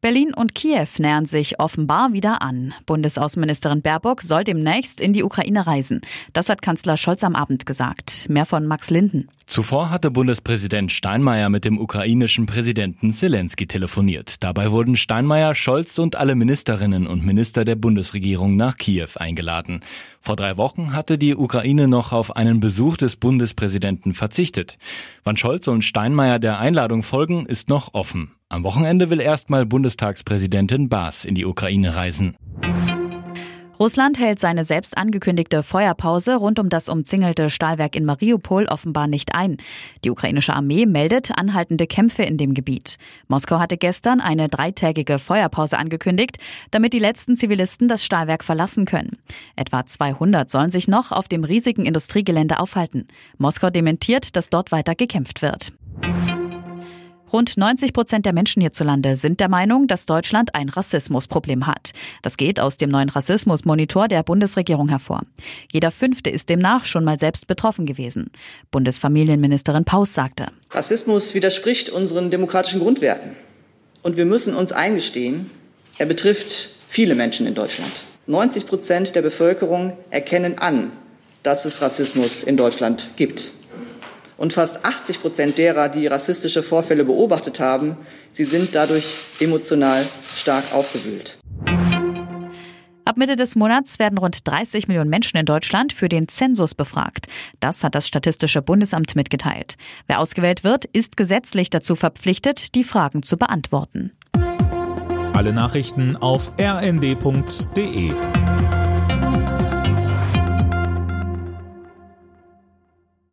Berlin und Kiew nähern sich offenbar wieder an. Bundesaußenministerin Baerbock soll demnächst in die Ukraine reisen. Das hat Kanzler Scholz am Abend gesagt. Mehr von Max Linden. Zuvor hatte Bundespräsident Steinmeier mit dem ukrainischen Präsidenten Zelensky telefoniert. Dabei wurden Steinmeier, Scholz und alle Ministerinnen und Minister der Bundesregierung nach Kiew eingeladen. Vor drei Wochen hatte die Ukraine noch auf einen Besuch des Bundespräsidenten verzichtet. Wann Scholz und Steinmeier der Einladung folgen, ist noch offen. Am Wochenende will erstmal Bundestagspräsidentin Baas in die Ukraine reisen. Russland hält seine selbst angekündigte Feuerpause rund um das umzingelte Stahlwerk in Mariupol offenbar nicht ein. Die ukrainische Armee meldet anhaltende Kämpfe in dem Gebiet. Moskau hatte gestern eine dreitägige Feuerpause angekündigt, damit die letzten Zivilisten das Stahlwerk verlassen können. Etwa 200 sollen sich noch auf dem riesigen Industriegelände aufhalten. Moskau dementiert, dass dort weiter gekämpft wird. Rund 90 Prozent der Menschen hierzulande sind der Meinung, dass Deutschland ein Rassismusproblem hat. Das geht aus dem neuen Rassismusmonitor der Bundesregierung hervor. Jeder Fünfte ist demnach schon mal selbst betroffen gewesen. Bundesfamilienministerin Paus sagte. Rassismus widerspricht unseren demokratischen Grundwerten. Und wir müssen uns eingestehen, er betrifft viele Menschen in Deutschland. 90 Prozent der Bevölkerung erkennen an, dass es Rassismus in Deutschland gibt und fast 80 Prozent derer, die rassistische Vorfälle beobachtet haben, sie sind dadurch emotional stark aufgewühlt. Ab Mitte des Monats werden rund 30 Millionen Menschen in Deutschland für den Zensus befragt. Das hat das Statistische Bundesamt mitgeteilt. Wer ausgewählt wird, ist gesetzlich dazu verpflichtet, die Fragen zu beantworten. Alle Nachrichten auf rnd.de